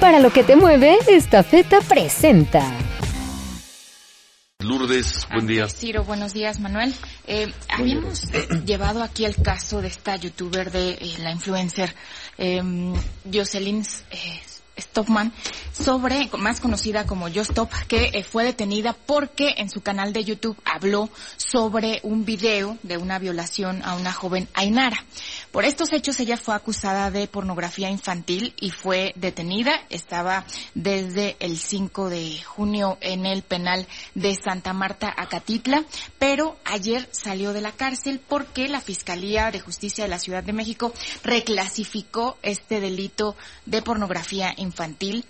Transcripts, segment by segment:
Para lo que te mueve, esta feta presenta. Lourdes, buen día. Ciro, buenos días, Manuel. Eh, habíamos llevado aquí el caso de esta youtuber de eh, la influencer eh, Jocelyn eh, Stopman, sobre, más conocida como Yo Stop, que eh, fue detenida porque en su canal de YouTube habló sobre un video de una violación a una joven Ainara. Por estos hechos ella fue acusada de pornografía infantil y fue detenida. Estaba desde el 5 de junio en el penal de Santa Marta, Acatitla, pero ayer salió de la cárcel porque la Fiscalía de Justicia de la Ciudad de México reclasificó este delito de pornografía infantil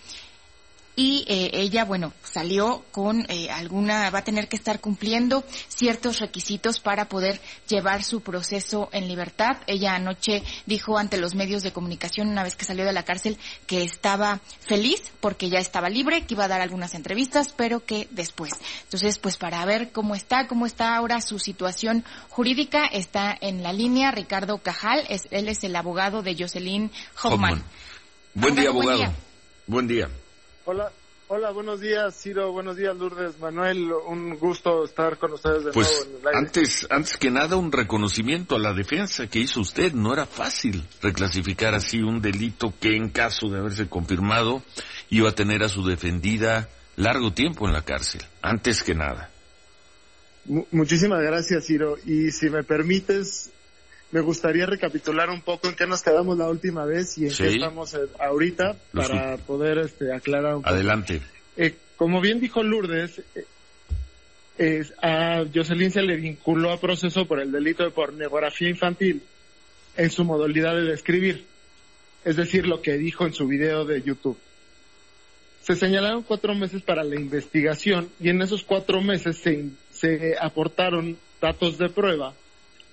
y eh, ella, bueno, salió con eh, alguna, va a tener que estar cumpliendo ciertos requisitos para poder llevar su proceso en libertad. Ella anoche dijo ante los medios de comunicación, una vez que salió de la cárcel, que estaba feliz porque ya estaba libre, que iba a dar algunas entrevistas, pero que después. Entonces, pues para ver cómo está, cómo está ahora su situación jurídica, está en la línea Ricardo Cajal, es, él es el abogado de Jocelyn Hoffman. Hoffman. Buen día, abogado. Buen día. Buen día. Hola, hola, buenos días, Ciro, buenos días, Lourdes, Manuel, un gusto estar con ustedes de Pues nuevo en el aire. antes, antes que nada un reconocimiento a la defensa que hizo usted. No era fácil reclasificar así un delito que en caso de haberse confirmado iba a tener a su defendida largo tiempo en la cárcel. Antes que nada. Mu- muchísimas gracias, Ciro, y si me permites, me gustaría recapitular un poco en qué nos quedamos la última vez y en Sí. qué estamos eh, ahorita para poder este, aclarar un poco. Adelante. Eh, como bien dijo Lourdes, eh, a Jocelyn se le vinculó a proceso por el delito de pornografía infantil en su modalidad de describir, es decir, lo que dijo en su video de YouTube. Se señalaron cuatro meses para la investigación y en esos cuatro meses se, se aportaron datos de prueba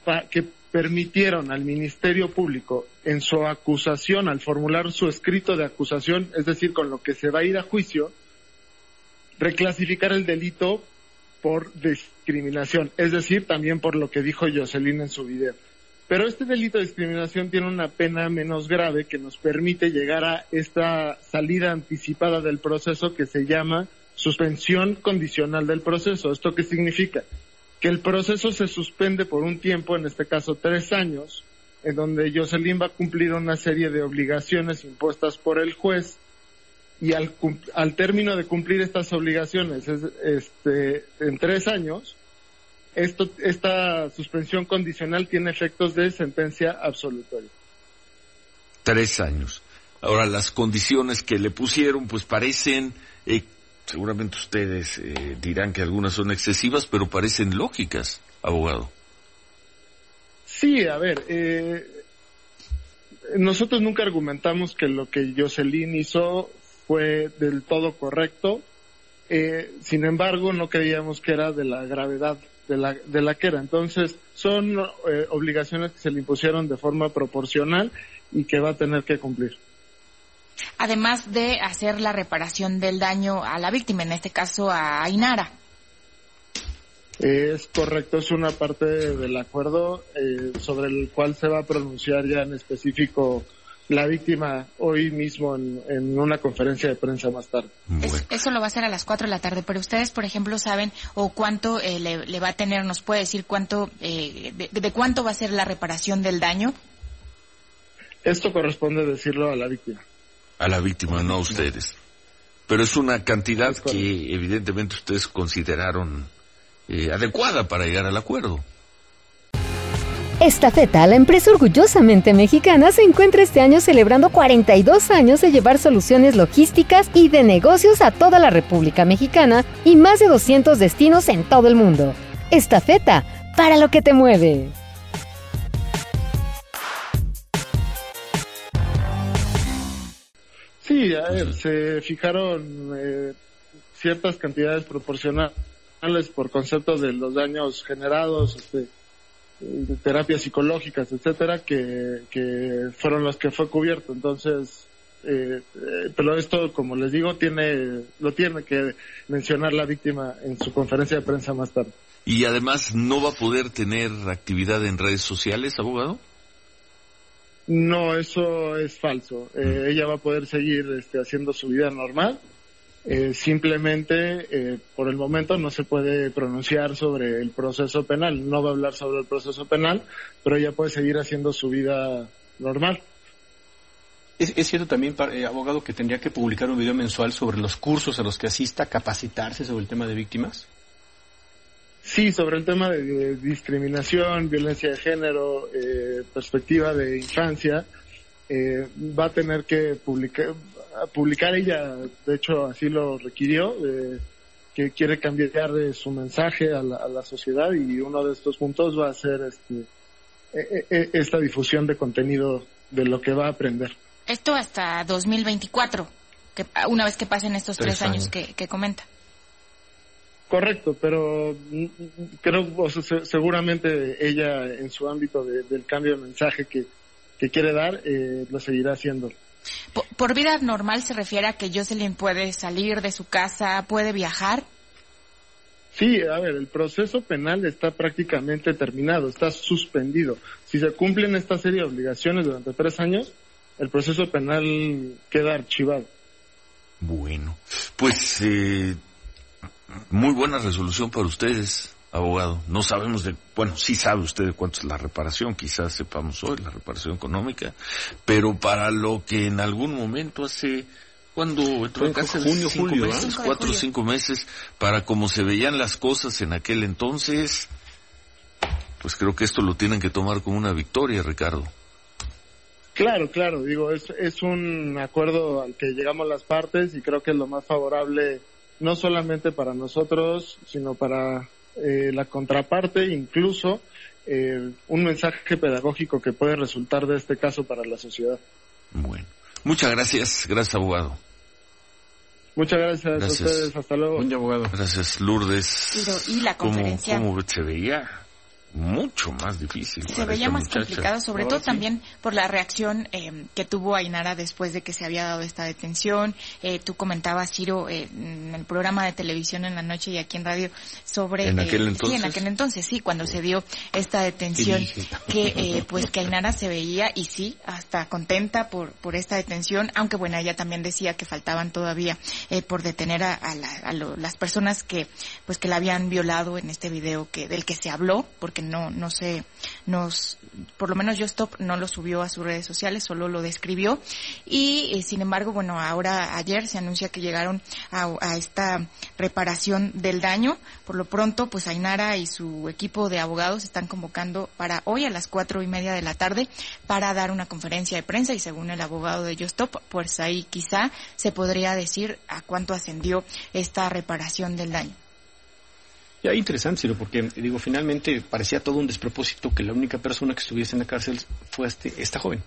pa- que permitieron al Ministerio Público en su acusación, al formular su escrito de acusación, es decir, con lo que se va a ir a juicio, reclasificar el delito por discriminación, es decir, también por lo que dijo Jocelyn en su video. Pero este delito de discriminación tiene una pena menos grave que nos permite llegar a esta salida anticipada del proceso que se llama suspensión condicional del proceso. ¿Esto qué significa? Que el proceso se suspende por un tiempo, en este caso tres años, en donde Jocelyn va a cumplir una serie de obligaciones impuestas por el juez y al, al término de cumplir estas obligaciones es, este, en tres años, esto, esta suspensión condicional tiene efectos de sentencia absolutoria. Tres años. Ahora, las condiciones que le pusieron, pues parecen, eh, seguramente ustedes eh, dirán que algunas son excesivas, pero parecen lógicas, abogado. Sí, a ver, eh, nosotros nunca argumentamos que lo que Jocelyn hizo fue del todo correcto. Eh, sin embargo, no creíamos que era de la gravedad de la, de la que era. Entonces, son eh, obligaciones que se le impusieron de forma proporcional y que va a tener que cumplir. Además de hacer la reparación del daño a la víctima, en este caso a Ainara. Es correcto, es una parte del acuerdo eh, sobre el cual se va a pronunciar ya en específico la víctima hoy mismo en, en una conferencia de prensa más tarde. Es- eso lo va a hacer a las 4 de la tarde, pero ustedes, por ejemplo, saben o cuánto eh, le, le va a tener, nos puede decir cuánto, eh, de, de cuánto va a ser la reparación del daño. Esto corresponde decirlo a la víctima. A la víctima, no a ustedes. Pero es una cantidad que evidentemente ustedes consideraron eh, adecuada para llegar al acuerdo. Esta feta, la empresa orgullosamente mexicana, se encuentra este año celebrando 42 años de llevar soluciones logísticas y de negocios a toda la República Mexicana y más de 200 destinos en todo el mundo. Esta feta, para lo que te mueve. Sí, a ver, se fijaron eh, ciertas cantidades proporcionales por concepto de los daños generados, este, terapias psicológicas, etcétera, que, fueron los que fue cubierto. Entonces, eh, eh, pero esto, como les digo, tiene, lo tiene que mencionar la víctima en su conferencia de prensa más tarde. Y además no va a poder tener actividad en redes sociales, abogado. No, eso es falso. Eh, ella va a poder seguir este, haciendo su vida normal. Eh, simplemente, eh, por el momento, no se puede pronunciar sobre el proceso penal. No va a hablar sobre el proceso penal, pero ella puede seguir haciendo su vida normal. ¿Es, cierto también, abogado, que tendría que publicar un video mensual sobre los cursos a los que asista, capacitarse sobre el tema de víctimas? Sí, sobre el tema de, discriminación, violencia de género, eh, perspectiva de infancia, eh, va a tener que publicar, publicar ella, de hecho así lo requirió, eh, que quiere cambiar su mensaje a la, sociedad y uno de estos puntos va a ser este, e, e, e, esta difusión de contenido de lo que va a aprender. Esto hasta 2024, que, una vez que pasen estos tres, años, que comenta. Correcto, pero creo, o seguramente ella en su ámbito del cambio de mensaje que, quiere dar, eh, lo seguirá haciendo. Por, vida normal se refiere a que Jocelyn puede salir de su casa, puede viajar. Sí, a ver, el proceso penal está prácticamente terminado, está suspendido. Si se cumplen esta serie de obligaciones durante tres años, el proceso penal queda archivado. Bueno, pues eh, muy buena resolución para ustedes, abogado. No sabemos de, bueno, sí sabe usted de cuánto es la reparación, quizás sepamos hoy la reparación económica, pero para lo que en algún momento hace, cuando entró en casa junio, cinco julio, meses, cuatro o cinco meses, para como se veían las cosas en aquel entonces, pues creo que esto lo tienen que tomar como una victoria, Ricardo. Claro, claro, digo, es, es un acuerdo al que llegamos las partes y creo que es lo más favorable no solamente para nosotros, sino para eh, la contraparte, incluso eh, un mensaje pedagógico que puede resultar de este caso para la sociedad. Bueno, muchas gracias, gracias abogado. Muchas gracias, a ustedes, hasta luego. abogado. Gracias, Lourdes. Y, la conferencia. ¿Cómo, se veía? Mucho más difícil. Se veía más complicado, sobre todo también por la reacción eh, que tuvo Ainara después de que se había dado esta detención. Eh, tú comentabas, Ciro, eh, en el programa de televisión en la noche y aquí en radio sobre... En aquel entonces. Sí, en aquel entonces, sí, cuando se dio esta detención, que pues que Ainara se veía y sí, hasta contenta por, por esta detención, aunque bueno, ella también decía que faltaban todavía por detener a, a las personas que pues que la habían violado en este video que del que se habló, porque no, no sé, nos, por lo menos Stop no lo subió a sus redes sociales, solo lo describió. Y eh, sin embargo, bueno, ahora ayer se anuncia que llegaron a, esta reparación del daño. Por lo pronto, pues Ainara y su equipo de abogados están convocando para hoy a las cuatro y media de la tarde para dar una conferencia de prensa y según el abogado de Stop, pues ahí quizá se podría decir a cuánto ascendió esta reparación del daño. Ya interesante, porque digo, finalmente parecía todo un despropósito que la única persona que estuviese en la cárcel fue este, esta joven.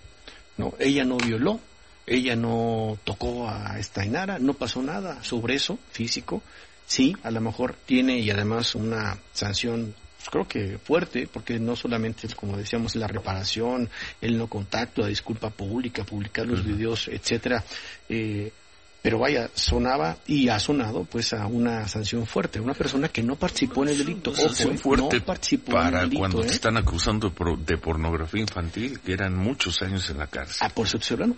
No, ella no violó, ella no tocó a esta Inara, no pasó nada sobre eso físico. Sí, a lo mejor tiene y además una sanción pues, creo que fuerte, porque no solamente, como decíamos, la reparación, el no contacto, la disculpa pública, publicar los videos, etcétera, eh, pero vaya, sonaba y ha sonado pues a una sanción fuerte, una persona que no participó en el delito. sanción fuerte para cuando te ¿eh? están acusando de pornografía infantil, que eran muchos años en la cárcel. Ah, por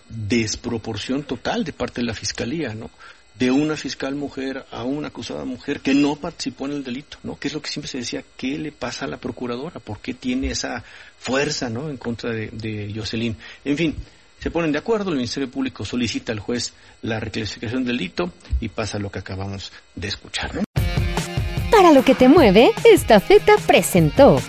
desproporción total de parte de la fiscalía, ¿no? De una fiscal mujer a una acusada mujer que no participó en el delito, ¿no? Que es lo que siempre se decía, ¿qué le pasa a la procuradora? ¿Por qué tiene esa fuerza, ¿no? En contra de, de Jocelyn. En fin, se ponen de acuerdo, el Ministerio Público solicita al juez la reclasificación del delito y pasa lo que acabamos de escuchar. Para lo que te mueve, esta feta presentó.